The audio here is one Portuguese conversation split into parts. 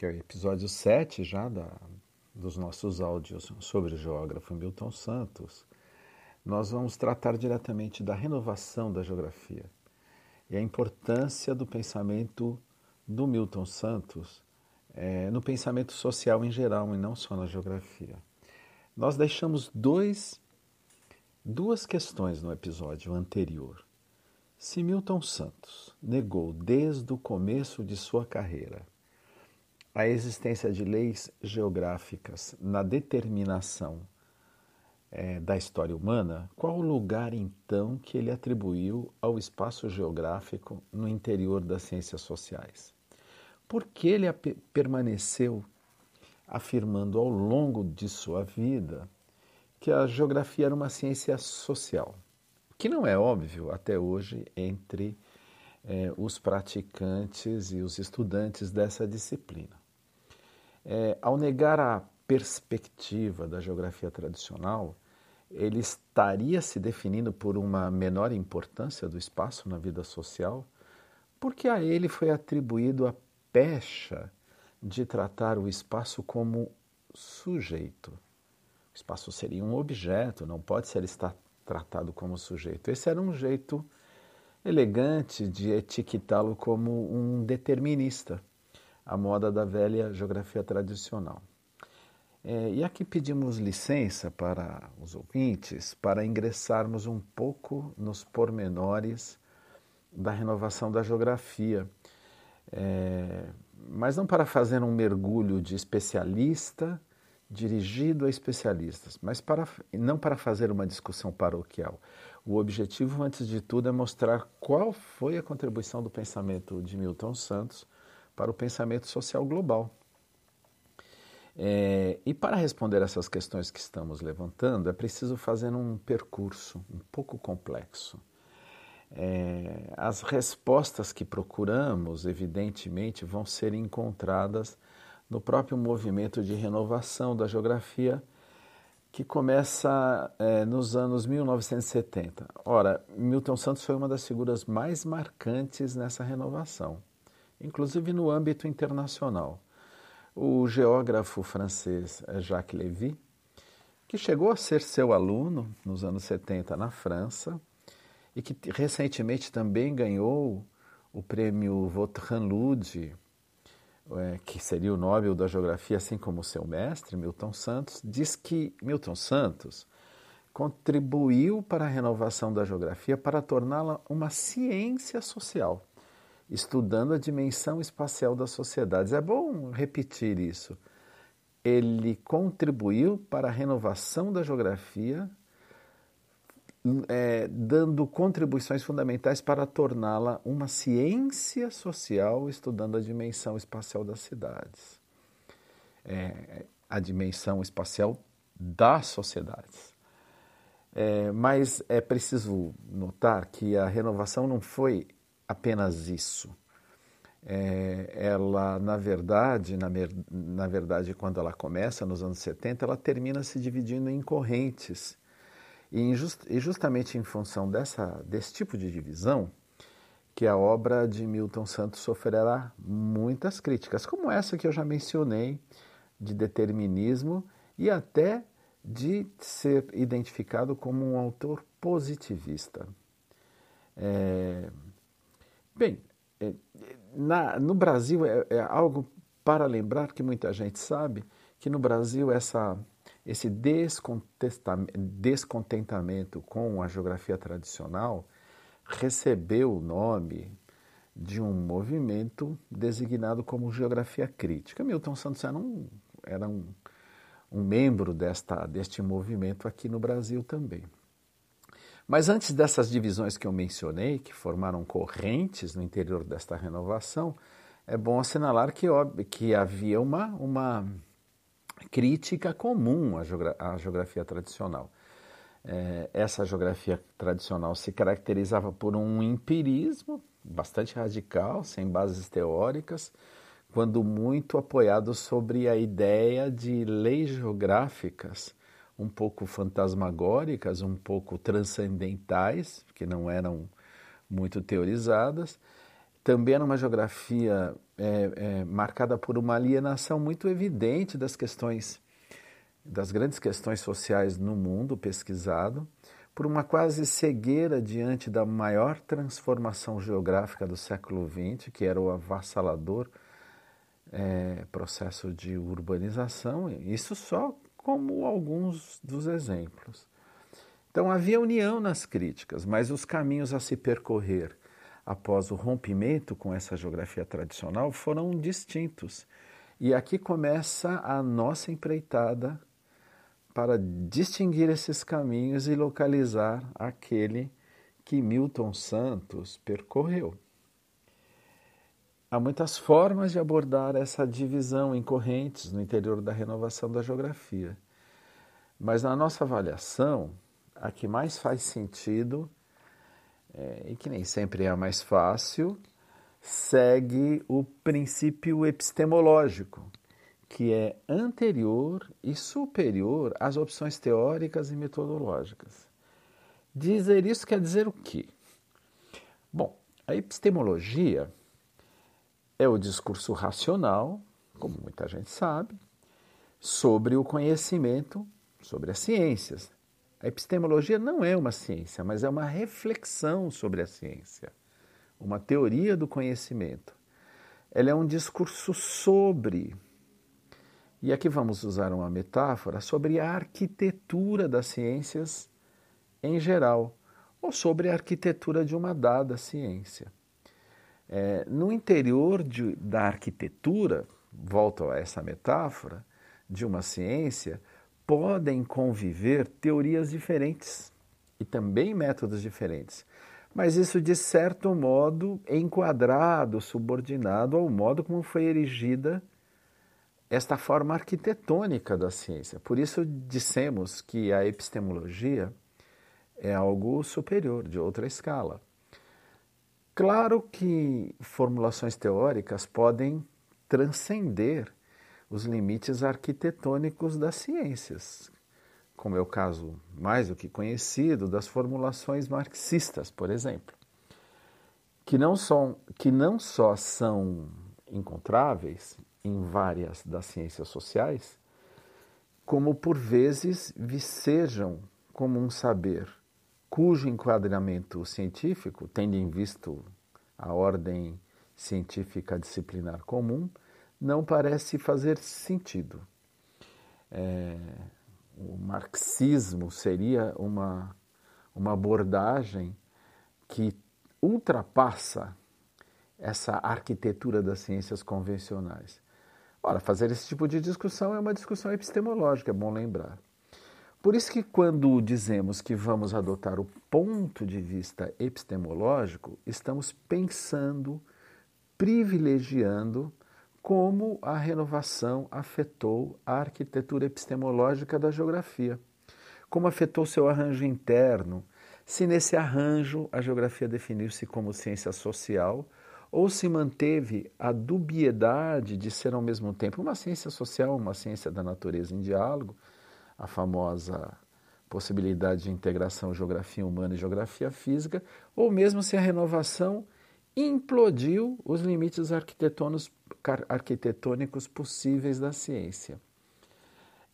que é o episódio 7 já da, dos nossos áudios sobre o geógrafo Milton Santos, nós vamos tratar diretamente da renovação da geografia e a importância do pensamento do Milton Santos é, no pensamento social em geral e não só na geografia. Nós deixamos dois, duas questões no episódio anterior. Se Milton Santos negou desde o começo de sua carreira a existência de leis geográficas na determinação é, da história humana, qual o lugar então que ele atribuiu ao espaço geográfico no interior das ciências sociais? Por que ele permaneceu afirmando ao longo de sua vida que a geografia era uma ciência social? Que não é óbvio até hoje entre é, os praticantes e os estudantes dessa disciplina. É, ao negar a perspectiva da geografia tradicional, ele estaria se definindo por uma menor importância do espaço na vida social, porque a ele foi atribuído a pecha de tratar o espaço como sujeito. O espaço seria um objeto, não pode ser estar tratado como sujeito. Esse era um jeito elegante de etiquetá-lo como um determinista a moda da velha geografia tradicional. É, e aqui pedimos licença para os ouvintes para ingressarmos um pouco nos pormenores da renovação da geografia, é, mas não para fazer um mergulho de especialista dirigido a especialistas, mas para, não para fazer uma discussão paroquial. O objetivo, antes de tudo, é mostrar qual foi a contribuição do pensamento de Milton Santos para o pensamento social global. É, e para responder essas questões que estamos levantando, é preciso fazer um percurso um pouco complexo. É, as respostas que procuramos, evidentemente, vão ser encontradas no próprio movimento de renovação da geografia que começa é, nos anos 1970. Ora, Milton Santos foi uma das figuras mais marcantes nessa renovação inclusive no âmbito internacional. O geógrafo francês Jacques Lévy, que chegou a ser seu aluno nos anos 70 na França e que recentemente também ganhou o prêmio Vautrin Lud, é, que seria o Nobel da Geografia, assim como seu mestre, Milton Santos, diz que Milton Santos contribuiu para a renovação da geografia para torná-la uma ciência social estudando a dimensão espacial das sociedades. É bom repetir isso. Ele contribuiu para a renovação da geografia, é, dando contribuições fundamentais para torná-la uma ciência social, estudando a dimensão espacial das cidades. É, a dimensão espacial das sociedades. É, mas é preciso notar que a renovação não foi apenas isso. É, ela, na verdade, na, na, verdade, quando ela começa nos anos 70, ela termina se dividindo em correntes. E, just, e justamente em função dessa, desse tipo de divisão, que a obra de Milton Santos sofrerá muitas críticas, como essa que eu já mencionei, de determinismo e até de ser identificado como um autor positivista. É, Bem, é, na, no Brasil é, é, algo para lembrar que muita gente sabe que no Brasil essa, esse descontentamento com a geografia tradicional recebeu o nome de um movimento designado como geografia crítica. Milton Santos era um, era um, um membro desta, deste movimento aqui no Brasil também. Mas antes dessas divisões que eu mencionei, que formaram correntes no interior desta renovação, é bom assinalar que, que havia uma, uma crítica comum à, geogra à geografia tradicional. É, essa geografia tradicional se caracterizava por um empirismo bastante radical, sem bases teóricas, quando muito apoiado sobre a ideia de leis geográficas um pouco fantasmagóricas, um pouco transcendentais, que não eram muito teorizadas. Também era uma geografia é, é, marcada por uma alienação muito evidente das questões, das grandes questões sociais no mundo pesquisado, por uma quase cegueira diante da maior transformação geográfica do século XX, que era o avassalador é, processo de urbanização. Isso só como alguns dos exemplos. Então havia união nas críticas, mas os caminhos a se percorrer após o rompimento com essa geografia tradicional foram distintos. E aqui começa a nossa empreitada para distinguir esses caminhos e localizar aquele que Milton Santos percorreu. Há muitas formas de abordar essa divisão em correntes no interior da renovação da geografia. Mas na nossa avaliação, a que mais faz sentido, é, e que nem sempre é a mais fácil, segue o princípio epistemológico, que é anterior e superior às opções teóricas e metodológicas. Dizer isso quer dizer o quê? Bom, a epistemologia é o discurso racional, como muita gente sabe, sobre o conhecimento, sobre as ciências. A epistemologia não é uma ciência, mas é uma reflexão sobre a ciência, uma teoria do conhecimento. Ela é um discurso sobre, e aqui vamos usar uma metáfora, sobre a arquitetura das ciências em geral, ou sobre a arquitetura de uma dada ciência. É, no interior de, da arquitetura, volto a essa metáfora, de uma ciência, podem conviver teorias diferentes e também métodos diferentes. Mas isso, de certo modo, é enquadrado, subordinado ao modo como foi erigida esta forma arquitetônica da ciência. Por isso, dissemos que a epistemologia é algo superior, de outra escala. Claro que formulações teóricas podem transcender os limites arquitetônicos das ciências, como é o caso mais do que conhecido das formulações marxistas, por exemplo, que não, são, que não só são encontráveis em várias das ciências sociais, como por vezes vicejam como um saber cujo enquadramento científico, tendo em visto a ordem científica disciplinar comum, não parece fazer sentido. É, o marxismo seria uma, uma abordagem que ultrapassa essa arquitetura das ciências convencionais. Ora, fazer esse tipo de discussão é uma discussão epistemológica, é bom lembrar. Por isso que quando dizemos que vamos adotar o ponto de vista epistemológico, estamos pensando, privilegiando como a renovação afetou a arquitetura epistemológica da geografia, como afetou seu arranjo interno, se nesse arranjo a geografia definiu-se como ciência social ou se manteve a dubiedade de ser ao mesmo tempo uma ciência social, uma ciência da natureza em diálogo, a famosa possibilidade de integração geografia humana e geografia física, ou mesmo se a renovação implodiu os limites arquitetônicos possíveis da ciência.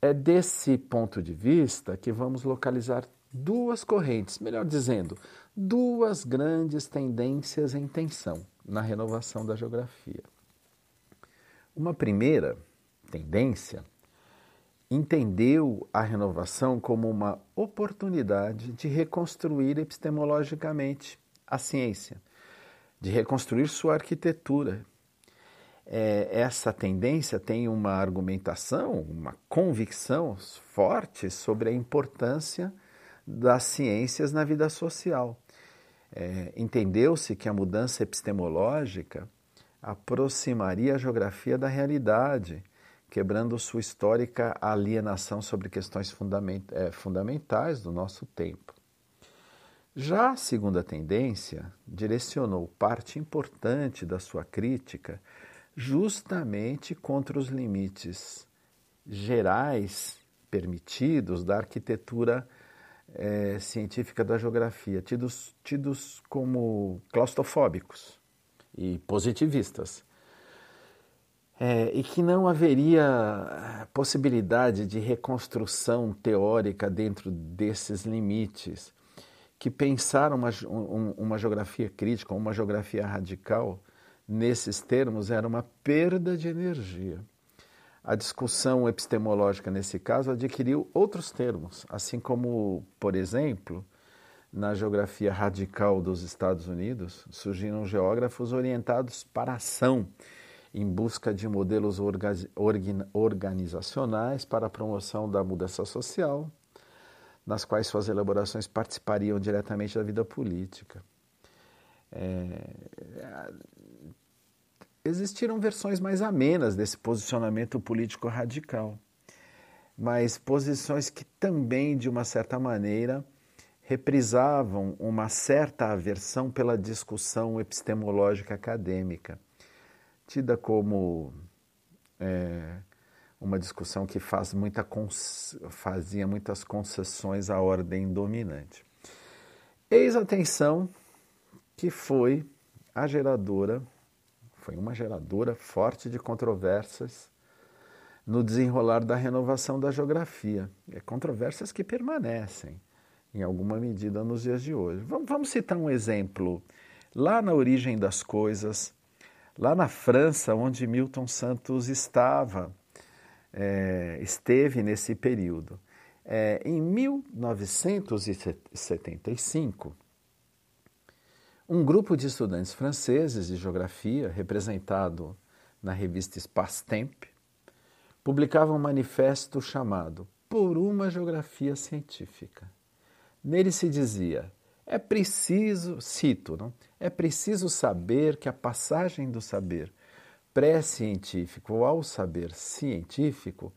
É desse ponto de vista que vamos localizar duas correntes, melhor dizendo, duas grandes tendências em tensão na renovação da geografia. Uma primeira tendência entendeu a renovação como uma oportunidade de reconstruir epistemologicamente a ciência, de reconstruir sua arquitetura. É, essa tendência tem uma argumentação, uma convicção forte sobre a importância das ciências na vida social. É, Entendeu-se que a mudança epistemológica aproximaria a geografia da realidade quebrando sua histórica alienação sobre questões é, fundamentais do nosso tempo. Já a segunda tendência direcionou parte importante da sua crítica justamente contra os limites gerais permitidos da arquitetura é, científica da geografia, tidos, tidos como claustrofóbicos e positivistas. É, e que não haveria possibilidade de reconstrução teórica dentro desses limites, que pensar uma, um, uma geografia crítica, uma geografia radical, nesses termos, era uma perda de energia. A discussão epistemológica, nesse caso, adquiriu outros termos, assim como, por exemplo, na geografia radical dos Estados Unidos, surgiram geógrafos orientados para a ação, em busca de modelos organizacionais para a promoção da mudança social, nas quais suas elaborações participariam diretamente da vida política. É, existiram versões mais amenas desse posicionamento político radical, mas posições que também, de uma certa maneira, reprisavam uma certa aversão pela discussão epistemológica acadêmica, tida como é, uma discussão que faz muita fazia muitas concessões à ordem dominante. Eis a tensão que foi a geradora foi uma geradora forte de controvérsias no desenrolar da renovação da geografia. É controvérsias que permanecem, em alguma medida, nos dias de hoje. Vamos citar um exemplo. Lá na origem das coisas, lá na França, onde Milton Santos estava, é, esteve nesse período. É, em 1975, um grupo de estudantes franceses de geografia, representado na revista Espace Temp, publicava um manifesto chamado Por uma Geografia Científica. Nele se dizia: é preciso, cito, não? é preciso saber que a passagem do saber pré-científico ao saber científico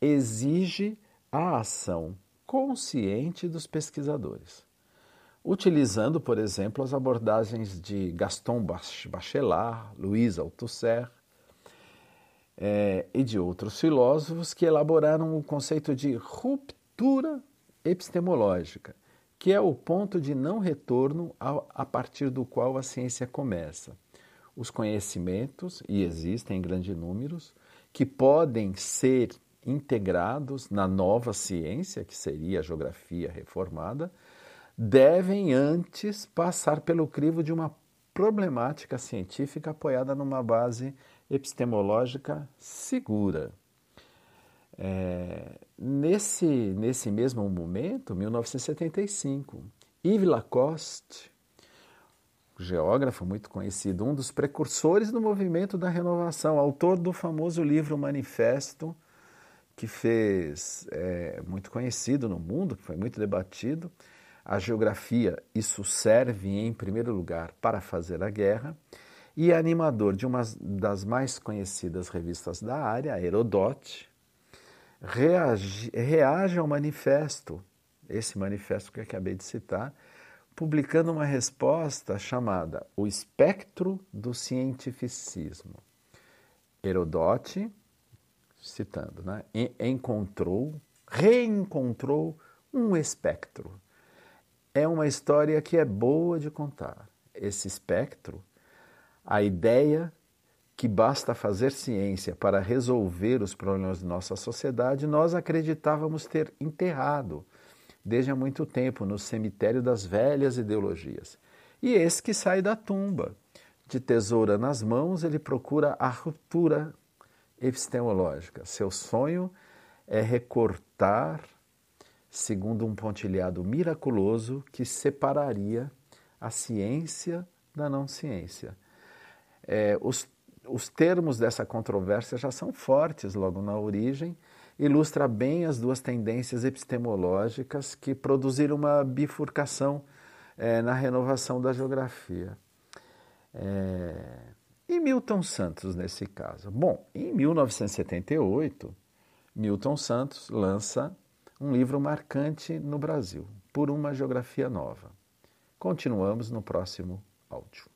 exige a ação consciente dos pesquisadores utilizando, por exemplo, as abordagens de Gaston Bachelard, Louise Althusser é, e de outros filósofos que elaboraram o conceito de ruptura epistemológica, que é o ponto de não retorno a, a partir do qual a ciência começa. Os conhecimentos, e existem em grandes números, que podem ser integrados na nova ciência, que seria a geografia reformada, devem antes passar pelo crivo de uma problemática científica apoiada numa base epistemológica segura. É, nesse, nesse mesmo momento, 1975, Yves Lacoste, geógrafo muito conhecido, um dos precursores do movimento da renovação, autor do famoso livro Manifesto, que fez é, muito conhecido no mundo, que foi muito debatido, a geografia, isso serve em primeiro lugar para fazer a guerra, e animador de uma das mais conhecidas revistas da área, Herodote, reage, reage ao manifesto, esse manifesto que eu acabei de citar, publicando uma resposta chamada O Espectro do Cientificismo. Herodote, citando, né, encontrou, reencontrou um espectro é uma história que é boa de contar. Esse espectro, a ideia que basta fazer ciência para resolver os problemas de nossa sociedade, nós acreditávamos ter enterrado desde há muito tempo no cemitério das velhas ideologias. E esse que sai da tumba, de tesoura nas mãos, ele procura a ruptura epistemológica. Seu sonho é recortar segundo um pontilhado miraculoso que separaria a ciência da não ciência. É, os, os termos dessa controvérsia já são fortes logo na origem, ilustra bem as duas tendências epistemológicas que produziram uma bifurcação é, na renovação da geografia. É, E Milton Santos nesse caso? Bom, em 1978, Milton Santos lança um livro marcante no Brasil, Por uma Geografia Nova. Continuamos no próximo áudio.